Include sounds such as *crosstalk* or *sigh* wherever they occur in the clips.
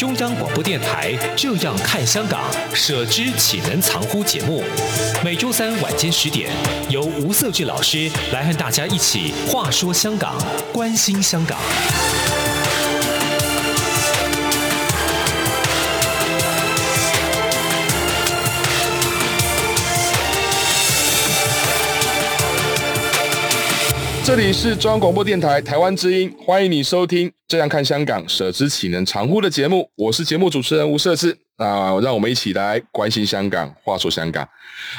中央广播电台《这样看香港》，舍之岂能藏乎节目，每周三晚间十点，由吴色俊老师来和大家一起话说香港，关心香港。这里是中央广播电台台湾之音，欢迎你收听《这样看香港》，舍之岂能长乎的节目。我是节目主持人吴社智，啊让我们一起来关心香港，话说香港。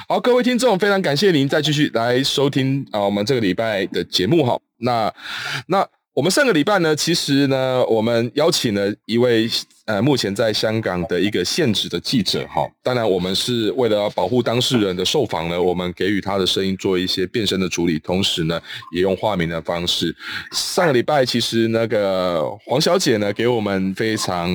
好，各位听众，非常感谢您再继续来收听啊，我们这个礼拜的节目哈。那那。我们上个礼拜呢，其实呢，我们邀请了一位呃，目前在香港的一个现职的记者哈。当然，我们是为了保护当事人的受访呢，我们给予他的声音做一些变声的处理，同时呢，也用化名的方式。上个礼拜，其实那个黄小姐呢，给我们非常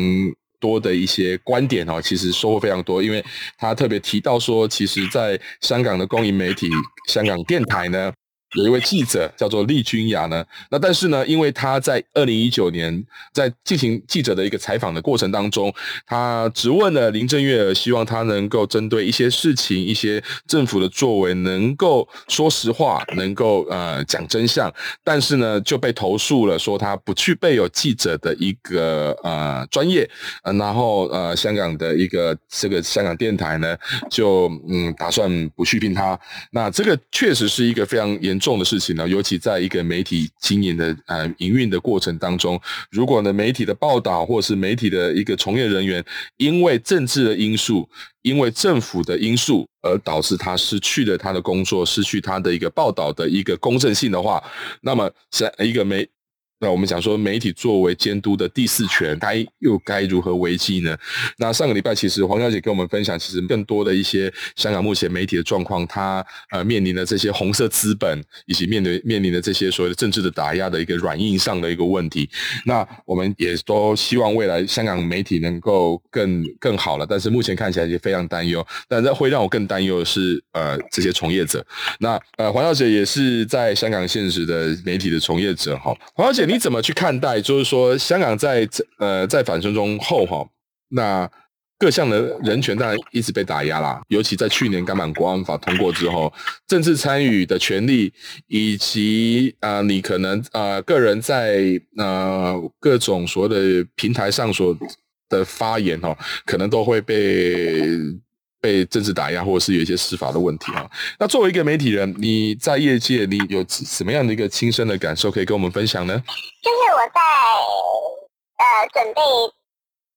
多的一些观点哦，其实收获非常多，因为她特别提到说，其实在香港的公营媒体香港电台呢。有一位记者叫做厉君雅呢，那但是呢，因为他在二零一九年在进行记者的一个采访的过程当中，他质问了林郑月，希望他能够针对一些事情、一些政府的作为，能够说实话，能够呃讲真相，但是呢就被投诉了，说他不具备有记者的一个呃专业，呃，然后呃香港的一个这个香港电台呢就嗯打算不续聘他，那这个确实是一个非常严。重的事情呢，尤其在一个媒体经营的呃营运的过程当中，如果呢媒体的报道或是媒体的一个从业人员，因为政治的因素，因为政府的因素而导致他失去了他的工作，失去他的一个报道的一个公正性的话，那么像一个媒。那我们讲说，媒体作为监督的第四权，该又该如何维系呢？那上个礼拜，其实黄小姐跟我们分享，其实更多的一些香港目前媒体的状况，它呃面临的这些红色资本，以及面临面临的这些所谓的政治的打压的一个软硬上的一个问题。那我们也都希望未来香港媒体能够更更好了，但是目前看起来也非常担忧。但是会让我更担忧的是，呃，这些从业者。那呃，黄小姐也是在香港现实的媒体的从业者哈，黄小姐。你怎么去看待？就是说，香港在呃在反送中后哈，那各项的人权当然一直被打压啦。尤其在去年港版国安法通过之后，政治参与的权利，以及啊、你可能啊、呃、个人在呃各种所谓的平台上所的发言哈，可能都会被。被政治打压，或者是有一些司法的问题啊。那作为一个媒体人，你在业界，你有什么样的一个亲身的感受可以跟我们分享呢？就是我在呃准备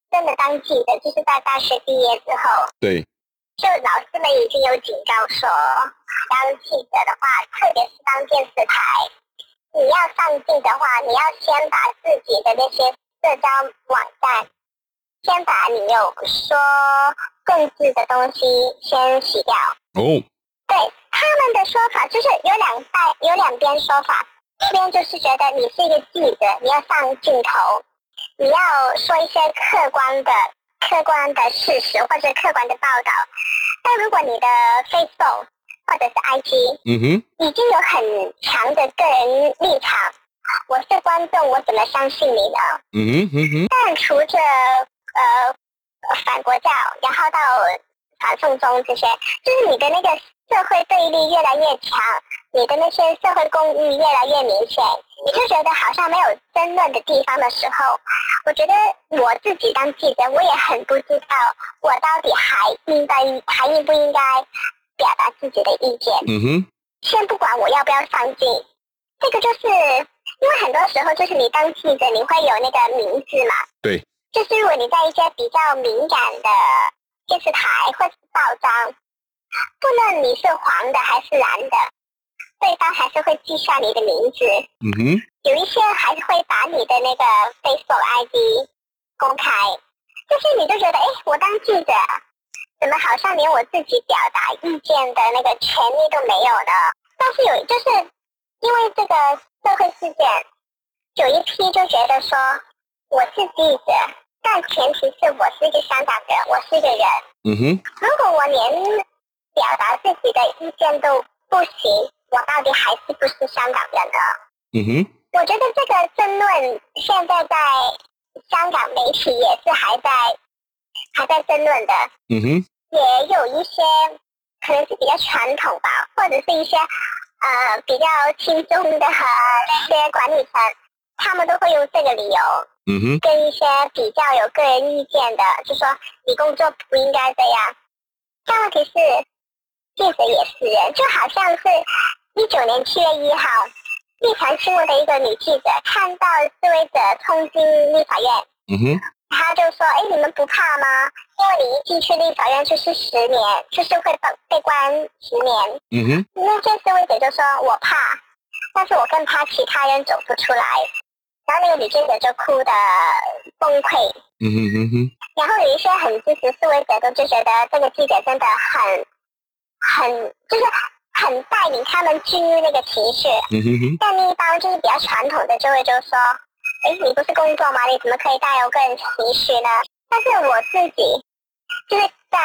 真的当记者，就是在大学毕业之后，对，就老师们已经有警告说，当记者的话，特别是当电视台，你要上镜的话，你要先把自己的那些社交网站，先把你有说。政治的东西先洗掉哦。Oh. 对他们的说法，就是有两代，有两边说法。一边就是觉得你是一个记者，你要上镜头，你要说一些客观的、客观的事实或者客观的报道。但如果你的 Facebook 或者是 IG，嗯哼，已经有很强的个人立场，我是观众，我怎么相信你呢？嗯哼嗯哼。但除着呃。反国教，然后到反送中这些，就是你的那个社会对立越来越强，你的那些社会公义越来越明显，你就觉得好像没有争论的地方的时候，我觉得我自己当记者，我也很不知道我到底还应该还应不应该表达自己的意见。嗯哼。先不管我要不要上镜，这个就是因为很多时候就是你当记者，你会有那个名字嘛。对。就是如果你在一些比较敏感的电视台或是报章，不论你是黄的还是蓝的，对方还是会记下你的名字。嗯哼。有一些还是会把你的那个 Facebook ID 公开，就是你就觉得，哎，我当记者，怎么好像连我自己表达意见的那个权利都没有呢？但是有，就是因为这个社会事件，有一批就觉得说我是记者，但前提是我是一个香港人，我是一个人。嗯哼。如果我连表达自己的意见都不行，我到底还是不是香港人呢？嗯哼。我觉得这个争论现在在香港媒体也是还在还在争论的。嗯哼。也有一些可能是比较传统吧，或者是一些呃比较轻松的和那些管理层，他们都会用这个理由。嗯哼。跟一些比较有个人意见的，就说你工作不应该这样。但问题是，记者也是人，就好像是一九年七月一号。立场新闻的一个女记者看到示威者冲进立法院，嗯哼，她就说：“哎，你们不怕吗？因为你一进去立法院就是十年，就是会被被关十年。”嗯哼，那些示威者就说：“我怕，但是我更怕其他人走不出来。”然后那个女记者就哭的崩溃。嗯哼哼哼。然后有一些很支持示威者都就觉得这个记者真的很很就是。很带领他们进入那个情绪，嗯哼哼，但另一帮就是比较传统的，就会就说，哎，你不是工作吗？你怎么可以带有个人情绪呢？但是我自己就是在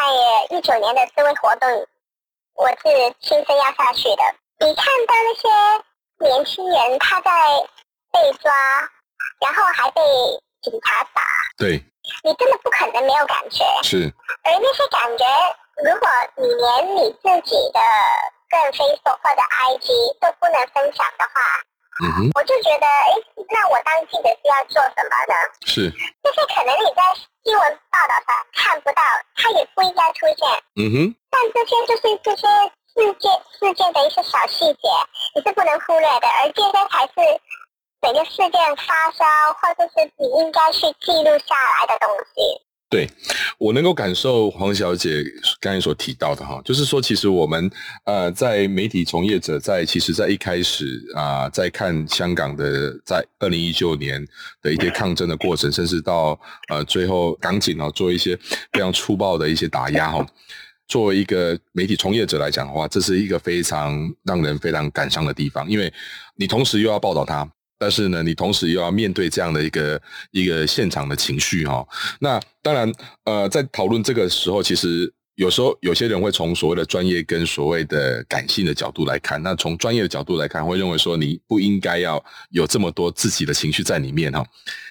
一九年的示威活动，我是亲身压下去的。你看到那些年轻人他在被抓，然后还被警察打，对，你真的不可能没有感觉。是，而那些感觉，如果你连你自己的。个人 Facebook 或者 IG 都不能分享的话，嗯哼，我就觉得，哎，那我当记者是要做什么呢？是，就是可能你在新闻报道上看不到，它也不应该出现。嗯哼，但这些就是这些事件事件的一些小细节，你是不能忽略的，而这些才是整个事件发生，或者是你应该去记录下来的东西。对，我能够感受黄小姐刚才所提到的哈，就是说，其实我们呃，在媒体从业者在其实，在一开始啊、在看香港的在二零一九年的一些抗争的过程，甚至到呃最后港警啊做一些非常粗暴的一些打压哈，作为一个媒体从业者来讲的话，这是一个非常让人非常感伤的地方，因为你同时又要报道他。但是呢，你同时又要面对这样的一个一个现场的情绪哈。那当然，呃，在讨论这个时候，其实有时候有些人会从所谓的专业跟所谓的感性的角度来看。那从专业的角度来看，会认为说你不应该要有这么多自己的情绪在里面哈。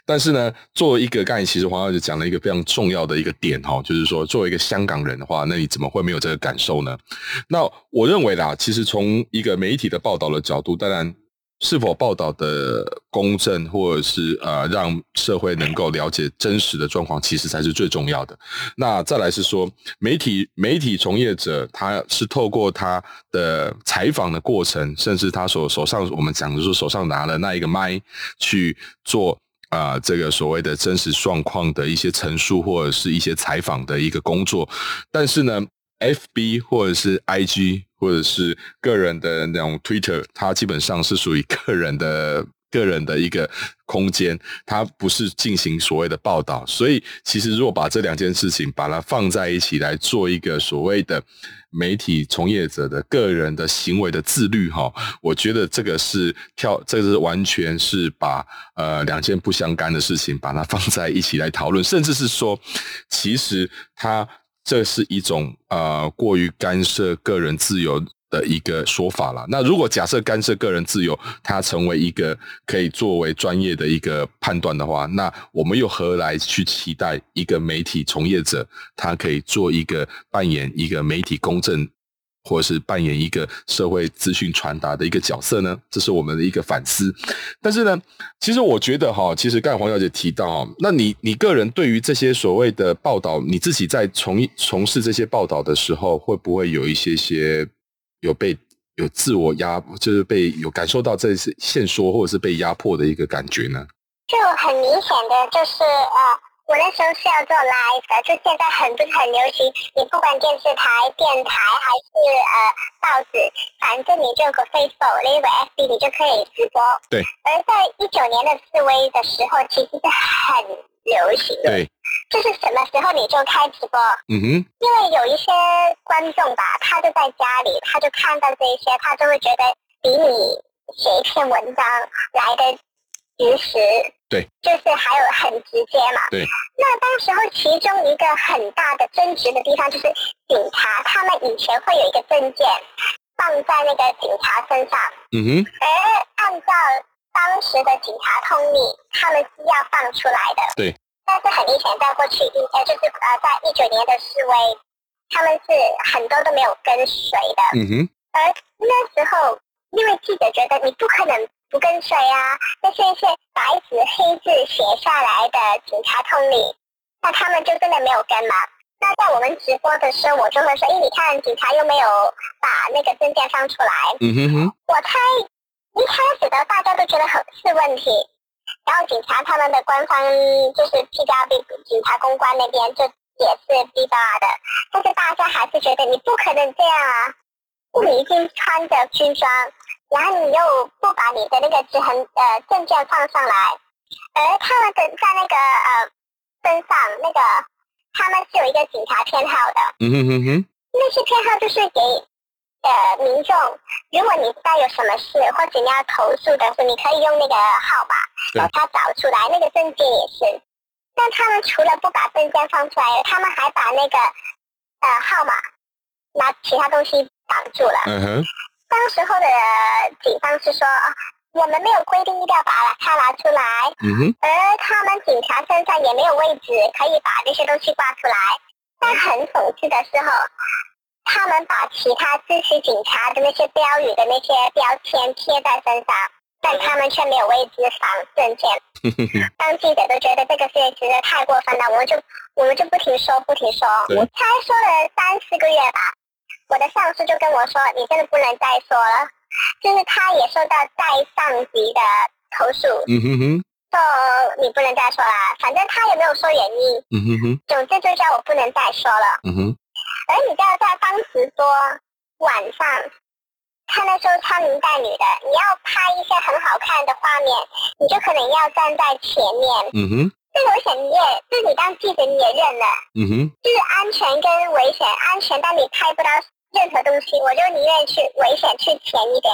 但是呢，作为一个刚才其实黄小姐讲了一个非常重要的一个点哈，就是说作为一个香港人的话，那你怎么会没有这个感受呢？那我认为啦，其实从一个媒体的报道的角度，当然。是否报道的公正，或者是呃让社会能够了解真实的状况，其实才是最重要的。那再来是说，媒体媒体从业者，他是透过他的采访的过程，甚至他所手上我们讲的说手上拿了那一个麦去做啊、这个所谓的真实状况的一些陈述，或者是一些采访的一个工作。但是呢，FB 或者是 IG。或者是个人的那种 Twitter，它基本上是属于个人的 *laughs* 个人的一个空间，它不是进行所谓的报道。所以，其实如果把这两件事情把它放在一起来做一个所谓的媒体从业者的个人的行为的自律，哈，我觉得这个是跳，这个是完全是把呃两件不相干的事情把它放在一起来讨论，甚至是说，其实它。这是一种呃过于干涉个人自由的一个说法了。那如果假设干涉个人自由，它成为一个可以作为专业的一个判断的话，那我们又何来去期待一个媒体从业者，他可以做一个扮演一个媒体公正？或者是扮演一个社会资讯传达的一个角色呢？这是我们的一个反思。但是呢，其实我觉得哈，其实刚才黄小姐提到，那你你个人对于这些所谓的报道，你自己在从从事这些报道的时候，会不会有一些些有被有自我压，就是被有感受到这些限缩或者是被压迫的一个感觉呢？就很明显的就是呃。我那时候是要做 live 的，就现在很不是很流行。你不管电视台、电台还是呃报纸，反正你就有个 Facebook、那个 FB，你就可以直播。对。而在一九年的示威的时候，其实是很流行。对，就是什么时候你就开直播？嗯哼，因为有一些观众吧，他就在家里，他就看到这些，他就会觉得比你写一篇文章来的及时。对，就是还有很直接嘛。对。那当时候其中一个很大的争执的地方，就是警察他们以前会有一个证件放在那个警察身上。嗯哼。而按照当时的警察通例，他们是要放出来的。对。但是很明显，在过去一呃，就是呃，在一九年的示威，他们是很多都没有跟随的。嗯哼。而那时候，因为记者觉得你不可能不跟随啊，那些一些白纸黑字写下来的警察通例，那他们就真的没有跟嘛。那在我们直播的时候，我就会说，哎，你看警察又没有把那个证件放出来。嗯哼哼。我猜一开始的大家都觉得很是问题。然后警察他们的官方就是 PW 警察公关那边就也是 B 八的，但是大家还是觉得你不可能这样啊！你已经穿着军装，然后你又不把你的那个执行呃证件放上来，而他们的在那个呃身上那个他们是有一个警察偏好的，嗯哼哼哼，那些偏好就是给。呃，民众，如果你家有什么事，或者你要投诉的时候，你可以用那个号码把它找出来。那个证件也是，但他们除了不把证件放出来，他们还把那个呃号码拿其他东西挡住了。嗯哼。当时候的警方是说，我们没有规定一定要把它拿出来。而他们警察身上也没有位置可以把这些东西挂出来。但很讽刺的时候。他们把其他支持警察的那些标语的那些标签贴在身上，但他们却没有位置放证件。*laughs* 当记者都觉得这个事情实在太过分了，我们就我们就不停说不停说，我才说了三四个月吧。我的上司就跟我说：“你真的不能再说了。”就是他也受到在上级的投诉，嗯哼哼，说你不能再说了。反正他也没有说原因，嗯哼哼，总之就叫我不能再说了，嗯哼。而你知道，在当时说晚上，他那时候穿林黛女的，你要拍一些很好看的画面，你就可能要站在前面。嗯哼。这个危险你也，就是你当记者你也认了。嗯哼。就是安全跟危险，安全但你拍不到任何东西，我就宁愿去危险去前一点。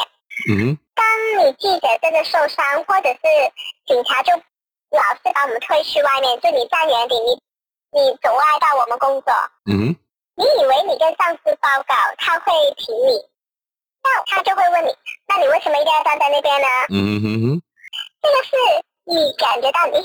嗯哼。当你记者真的受伤，或者是警察就老是把我们推去外面，就你站远点，你你阻碍到我们工作。嗯哼。你以为你跟上司报告，他会挺你，那他就会问你，那你为什么一定要站在那边呢？嗯哼哼，这个是你感觉到你，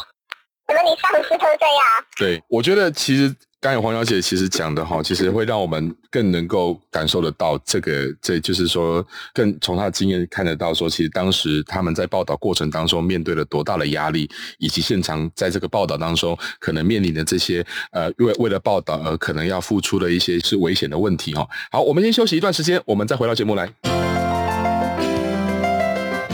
怎么你上司都这样？对，我觉得其实。刚才黄小姐其实讲的哈，其实会让我们更能够感受得到这个，这就是说，更从她的经验看得到说，其实当时他们在报道过程当中面对了多大的压力，以及现场在这个报道当中可能面临的这些呃，为为了报道而可能要付出的一些是危险的问题哈。好，我们先休息一段时间，我们再回到节目来。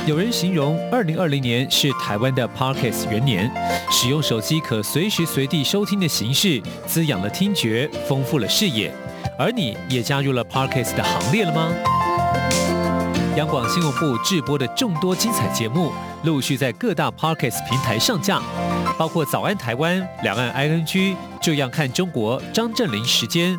有人形容二零二零年是台湾的 Parkes 元年，使用手机可随时随地收听的形式，滋养了听觉，丰富了视野。而你也加入了 Parkes 的行列了吗？央广新闻部制播的众多精彩节目，陆续在各大 Parkes 平台上架，包括《早安台湾》、《两岸 ING》、《这样看中国》、张正霖时间。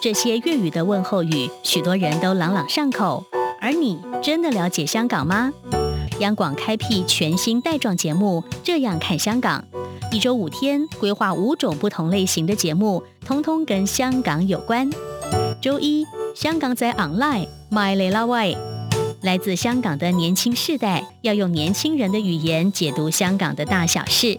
这些粤语的问候语，许多人都朗朗上口。而你真的了解香港吗？央广开辟全新带状节目，这样看香港。一周五天，规划五种不同类型的节目，通通跟香港有关。周一，香港在 online，My l i l a way，，来自香港的年轻世代，要用年轻人的语言解读香港的大小事。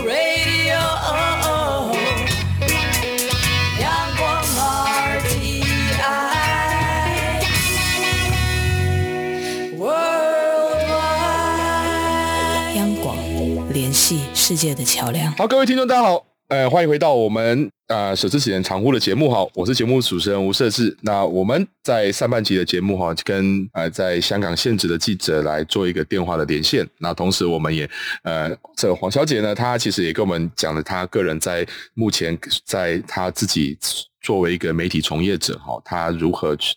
世界的桥梁。好，各位听众，大家好。呃，欢迎回到我们呃舍之岂能常乎的节目哈，我是节目主持人吴社志。那我们在上半集的节目哈，跟呃在香港现职的记者来做一个电话的连线。那同时我们也呃这个黄小姐呢，她其实也跟我们讲了她个人在目前在她自己作为一个媒体从业者哈，她如何去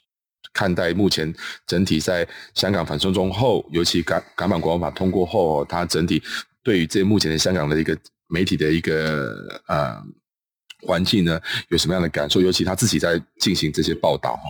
看待目前整体在香港反送中后，尤其港港版国安法通过后，她整体对于这目前的香港的一个。媒体的一个呃环境呢，有什么样的感受？尤其他自己在进行这些报道哈。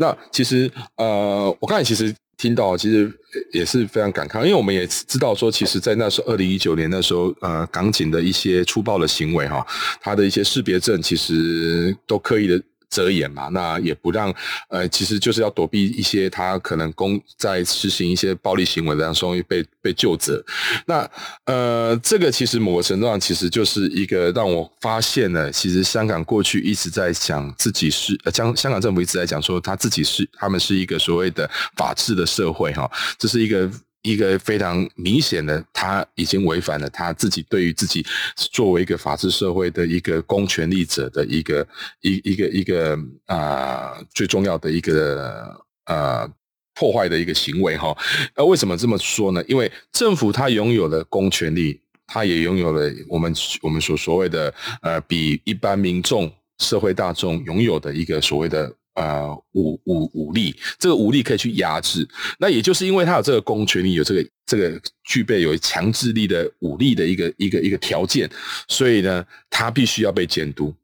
那其实呃，我刚才其实听到，其实也是非常感慨，因为我们也知道说，其实，在那时候二零一九年那时候，呃，港警的一些粗暴的行为哈，他的一些识别证其实都刻意的。遮掩嘛，那也不让，呃，其实就是要躲避一些他可能公在实行一些暴力行为的时候被被救责。那呃，这个其实某个程度上其实就是一个让我发现了，其实香港过去一直在讲自己是，呃，香香港政府一直在讲说他自己是，他们是一个所谓的法治的社会哈，这是一个。一个非常明显的，他已经违反了他自己对于自己作为一个法治社会的一个公权力者的一个一一个一个啊、最重要的一个呃破坏的一个行为哈。那为什么这么说呢？因为政府它拥有了公权力，它也拥有了我们我们所所谓的呃比一般民众社会大众拥有的一个所谓的。呃，武武武力，这个武力可以去压制。那也就是因为他有这个公权力，有这个这个具备有强制力的武力的一个一个一个条件，所以呢，他必须要被监督。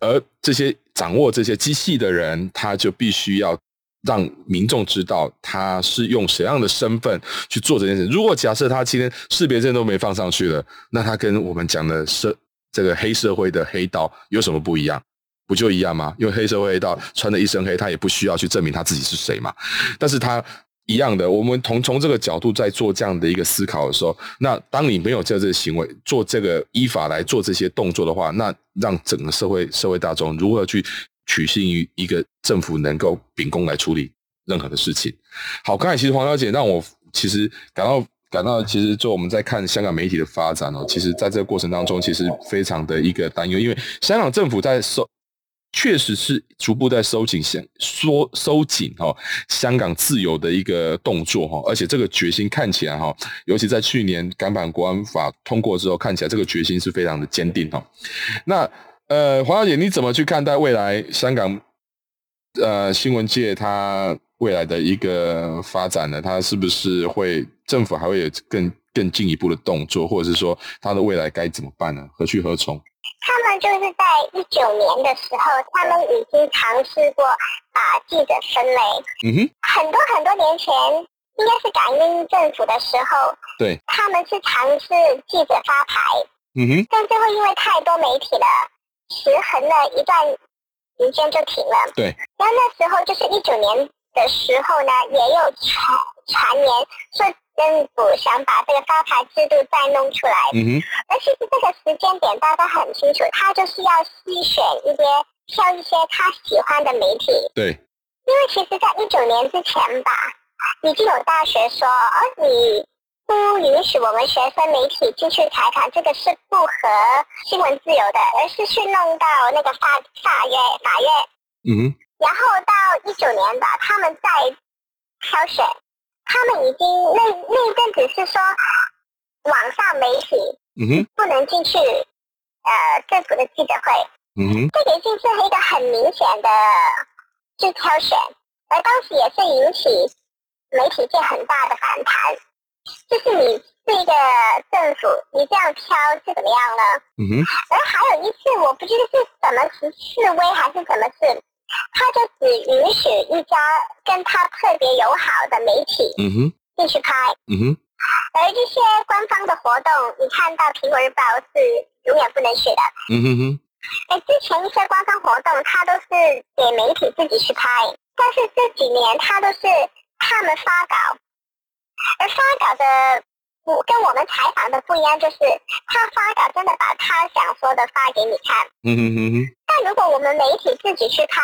而这些掌握这些机器的人，他就必须要让民众知道他是用什么样的身份去做这件事。如果假设他今天识别证都没放上去了，那他跟我们讲的社这个黑社会的黑道有什么不一样？不就一样吗？因为黑社会黑道穿的一身黑，他也不需要去证明他自己是谁嘛。但是他一样的，我们从从这个角度在做这样的一个思考的时候，那当你没有这这个行为，做这个依法来做这些动作的话，那让整个社会社会大众如何去取信于一个政府能够秉公来处理任何的事情？好，刚才其实黄小姐让我其实感到感到，其实就我们在看香港媒体的发展哦，其实在这个过程当中，其实非常的一个担忧，因为香港政府在受。确实是逐步在收紧、收缩、收紧哈香港自由的一个动作哈，而且这个决心看起来哈，尤其在去年港版国安法通过之后，看起来这个决心是非常的坚定哈。那呃，黄小姐，你怎么去看待未来香港呃新闻界它未来的一个发展呢？它是不是会政府还会有更更进一步的动作，或者是说它的未来该怎么办呢？何去何从？他们就是在一九年的时候，他们已经尝试过把记者分类。嗯哼，很多很多年前，应该是港英政府的时候，对，他们是尝试记者发牌。嗯哼，但最后因为太多媒体了，持衡了一段时间就停了。对，然后那时候就是一九年的时候呢，也有传传言说政府想把这个发牌制度再弄出来。嗯哼。而其实这个时间点大家很清楚，他就是要筛选一些挑一些他喜欢的媒体。对。因为其实，在一九年之前吧，已经有大学说，哦，你不允许我们学生媒体进去采访，这个是不合新闻自由的，而是去弄到那个法法院法院。嗯哼。然后到一九年吧，他们在挑选，他们已经那那一阵子是说，网上媒体嗯哼不能进去，呃，政府的记者会。嗯哼。这个已经是一个很明显的，就挑选，而当时也是引起媒体界很大的反弹，就是你是一个政府，你这样挑是怎么样呢？嗯哼。而还有一次，我不知道是什么是示威还是什么事。他就只允许一家跟他特别友好的媒体，嗯哼，进去拍，嗯哼，而这些官方的活动，你看到《苹果日报》是永远不能去的，嗯哼哼。而之前一些官方活动，他都是给媒体自己去拍，但是这几年他都是他们发稿，而发稿的。我跟我们采访的不一样，就是他发稿真的把他想说的发给你看。嗯哼哼哼。但如果我们媒体自己去拍，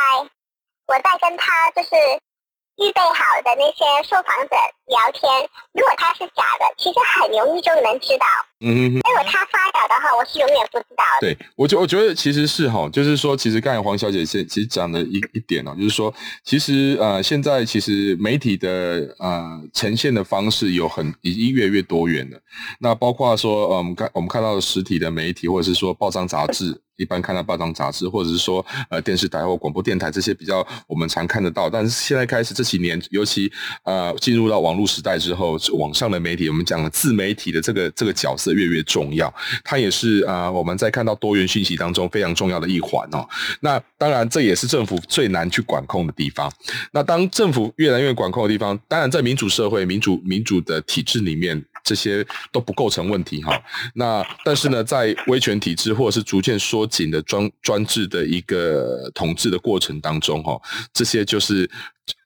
我再跟他就是。预备好的那些受访者聊天，如果他是假的，其实很容易就能知道。嗯哼哼。如果他发表的话，我是永远不知道的。对，我觉我觉得其实是哈，就是说，其实刚才黄小姐其实讲的一一点哦，就是说，其实呃，现在其实媒体的呃呈现的方式有很已经越来越多元了。那包括说呃，我们看我们看到的实体的媒体，或者是说报章杂志。一般看到报章杂志，或者是说呃电视台或广播电台这些比较我们常看得到，但是现在开始这几年，尤其呃进入到网络时代之后，网上的媒体，我们讲的自媒体的这个这个角色越越重要，它也是啊、我们在看到多元讯息当中非常重要的一环哦。那当然这也是政府最难去管控的地方。那当政府越来越管控的地方，当然在民主社会、民主民主的体制里面。这些都不构成问题哈，那但是呢，在威权体制或者是逐渐缩紧的专专制的一个统治的过程当中哈，这些就是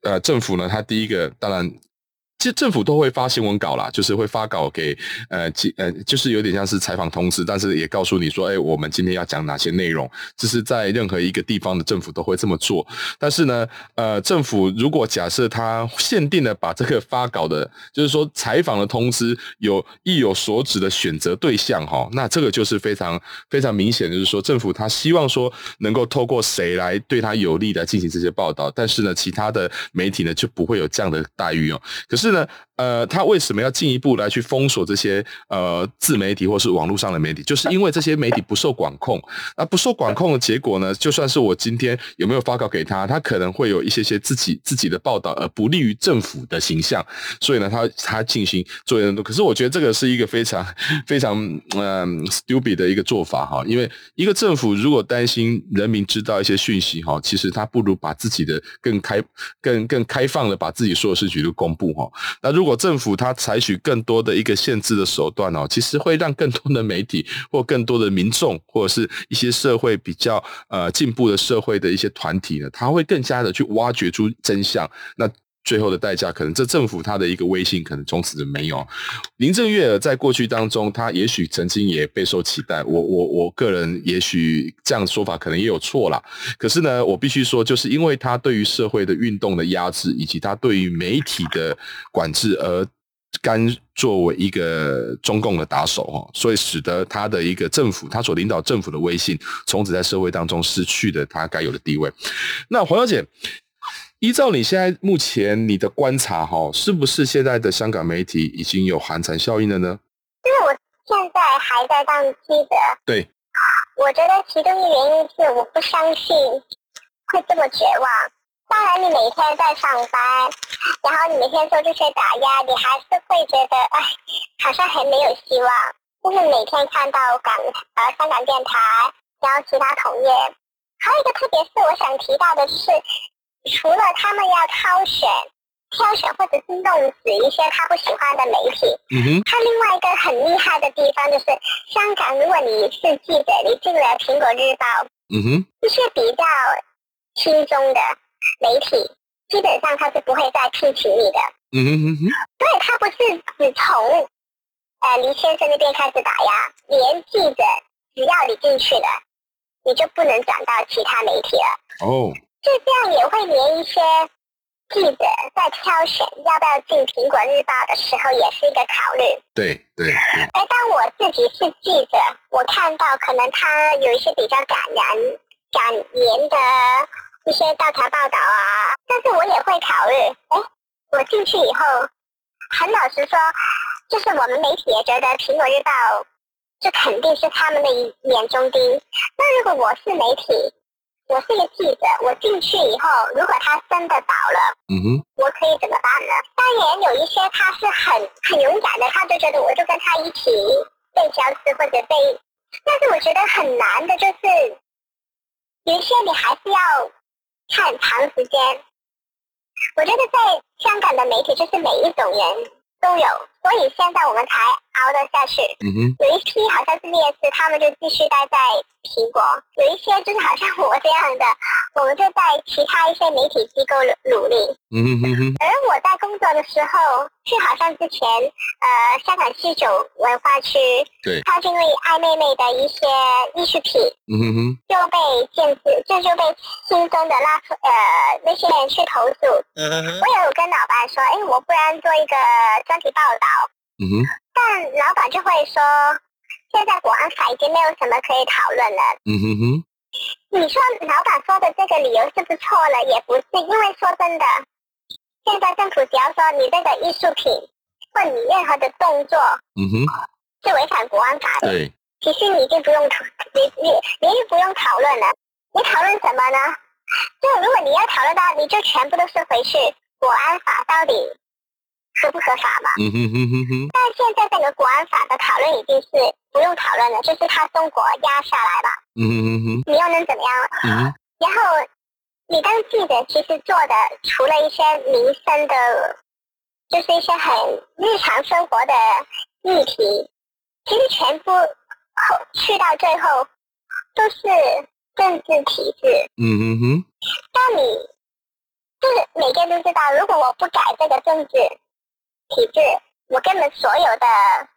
呃政府呢，它第一个当然。其实政府都会发新闻稿啦，就是会发稿给呃，呃，就是有点像是采访通知，但是也告诉你说，哎，我们今天要讲哪些内容，这是在任何一个地方的政府都会这么做。但是呢，呃，政府如果假设他限定的把这个发稿的，就是说采访的通知有意有所指的选择对象哈，那这个就是非常非常明显，就是说政府他希望说能够透过谁来对他有利的进行这些报道，但是呢，其他的媒体呢就不会有这样的待遇哦。可是。呢，呃，他为什么要进一步来去封锁这些呃自媒体或是网络上的媒体？就是因为这些媒体不受管控。那不受管控的结果呢，就算是我今天有没有发稿给他，他可能会有一些些自己自己的报道，而不利于政府的形象。所以呢，他他进行做很多。可是我觉得这个是一个非常非常嗯、stupid 的一个做法哈。因为一个政府如果担心人民知道一些讯息哈，其实他不如把自己的更开更更开放的把自己所有事情都公布哈。那如果政府它采取更多的一个限制的手段哦，其实会让更多的媒体或更多的民众或者是一些社会比较呃进步的社会的一些团体呢，他会更加的去挖掘出真相。那最后的代价，可能这政府它的一个威信可能从此就没有。林郑月娥在过去当中，他也许曾经也备受期待。我我我个人也许这样说法可能也有错啦。可是呢，我必须说，就是因为他对于社会的运动的压制，以及他对于媒体的管制，而甘作为一个中共的打手哈，所以使得他的一个政府，他所领导政府的威信，从此在社会当中失去了他该有的地位。那黄小姐。依照你现在目前你的观察，哈，是不是现在的香港媒体已经有寒蝉效应了呢？因为我现在还在当记者。对。我觉得其中一个原因是我不相信会这么绝望。当然，你每天在上班，然后你每天受这些打压，你还是会觉得，哎，好像很没有希望。就是每天看到港呃香港电台，然后其他同业，还有一个特别是我想提到的是。除了他们要挑选、挑选或者是弄死一些他不喜欢的媒体，嗯哼，他另外一个很厉害的地方就是，香港如果你是记者，你进了《苹果日报》，嗯哼，一些比较轻松的媒体，基本上他是不会再聘请你的，嗯哼哼哼，对，他不是只从呃黎先生那边开始打压，连记者只要你进去了，你就不能转到其他媒体了。哦，就这样也会连一些记者在挑选要不要进《苹果日报》的时候，也是一个考虑。对对对。而当我自己是记者，我看到可能他有一些比较感人、感言的一些调查报道啊，但是我也会考虑，哎，我进去以后，很老实说，就是我们媒体也觉得《苹果日报》这肯定是他们的眼中钉。那如果我是媒体，我是一个记者，我进去以后，如果他真的倒了，嗯哼，我可以怎么办呢？当然有一些他是很很勇敢的，他就觉得我就跟他一起被消失或者被，但是我觉得很难的就是，有一些你还是要看长时间。我觉得在香港的媒体，就是每一种人都有，所以现在我们才熬得下去。嗯哼，有一批好像是烈士，他们就继续待在苹果；有一些就是好像我这样的，我们就在其他一些媒体机构努力。嗯哼哼哼。而我在工作的时候，就好像之前呃香港西九文化区，对，他因为爱妹妹的一些艺术品，嗯哼哼，就被禁止，就就被新增的拉出呃那些人去投诉。嗯哼哼。我也有跟老板说，哎，我不然做一个专题报道。嗯哼。但老板就会说，现在国安法已经没有什么可以讨论了。嗯哼哼，你说老板说的这个理由是不是错了？也不是，因为说真的，现在政府只要说你这个艺术品或你任何的动作，嗯哼，是违反国安法的。对，其实你已经不用讨，你你你就不用讨论了。你讨论什么呢？就如果你要讨论到，你就全部都是回去国安法到底。合不合法嘛？嗯哼哼哼哼。但现在这个国安法的讨论已经是不用讨论了，就是他中国压下来吧。嗯哼哼哼。你又能怎么样？嗯。然后你当记者，其实做的除了一些民生的，就是一些很日常生活的议题，其实全部去到最后都是政治体制。嗯哼哼。当你就是每个人都知道，如果我不改这个政治。体制，我根本所有的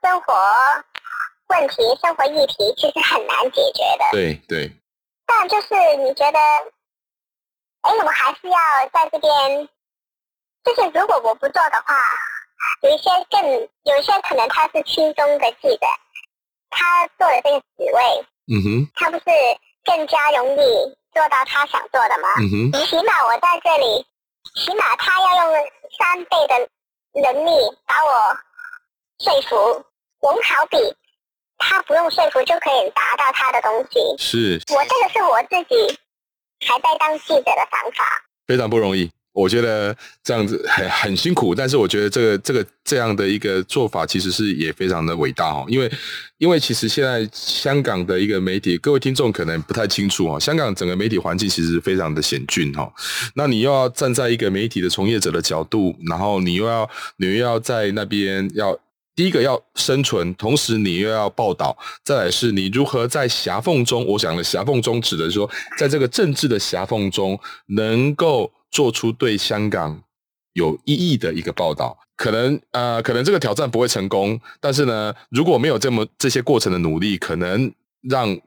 生活问题、生活议题，其实很难解决的。对对。但就是你觉得，哎，我还是要在这边。就是如果我不做的话，有一些更，有一些可能他是轻松的记者，他做的这个职位，嗯哼，他不是更加容易做到他想做的吗？嗯哼。起码我在这里，起码他要用三倍的。能力把我说服，我们好比他不用说服就可以达到他的东西。是，我这个是我自己还在当记者的想法，非常不容易。我觉得这样子很很辛苦，但是我觉得这个这个这样的一个做法其实是也非常的伟大哦，因为因为其实现在香港的一个媒体，各位听众可能不太清楚哦，香港整个媒体环境其实非常的险峻哈。那你又要站在一个媒体的从业者的角度，然后你又要你又要在那边要第一个要生存，同时你又要报道，再来是你如何在夹缝中，我想的夹缝中指的是说，在这个政治的夹缝中能够。做出对香港有意义的一个报道，可能呃，可能这个挑战不会成功，但是呢，如果没有这么这些过程的努力，可能让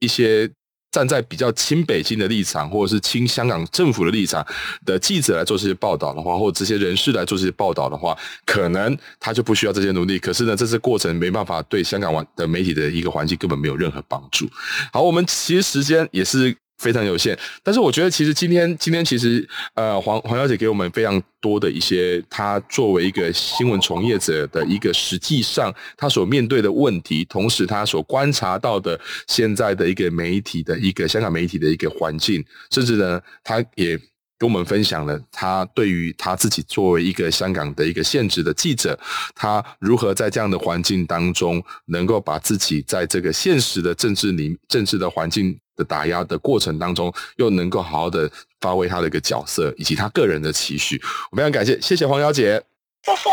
一些站在比较亲北京的立场，或者是亲香港政府的立场的记者来做这些报道的话，或者这些人士来做这些报道的话，可能他就不需要这些努力。可是呢，这次过程没办法对香港的媒体的一个环境根本没有任何帮助。好，我们其实时间也是。非常有限，但是我觉得其实今天今天其实呃黄黄小姐给我们非常多的一些，她作为一个新闻从业者的一个实际上她所面对的问题，同时她所观察到的现在的一个媒体的一个香港媒体的一个环境，甚至呢，她也跟我们分享了他对于他自己作为一个香港的一个现职的记者，他如何在这样的环境当中能够把自己在这个现实的政治里政治的环境。的打压的过程当中，又能够好好的发挥他的一个角色，以及他个人的期许，我非常感谢，谢谢黄小姐，谢谢。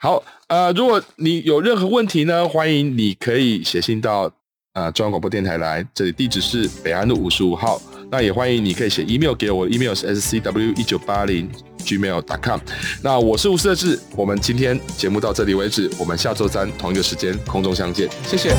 好，呃，如果你有任何问题呢，欢迎你可以写信到呃中央广播电台来，这里地址是北安路五十五号那也欢迎你可以写 email 给我，email 是 scw 一九八零 gmail.com。那我是吴设志，我们今天节目到这里为止，我们下周三同一个时间空中相见，谢谢。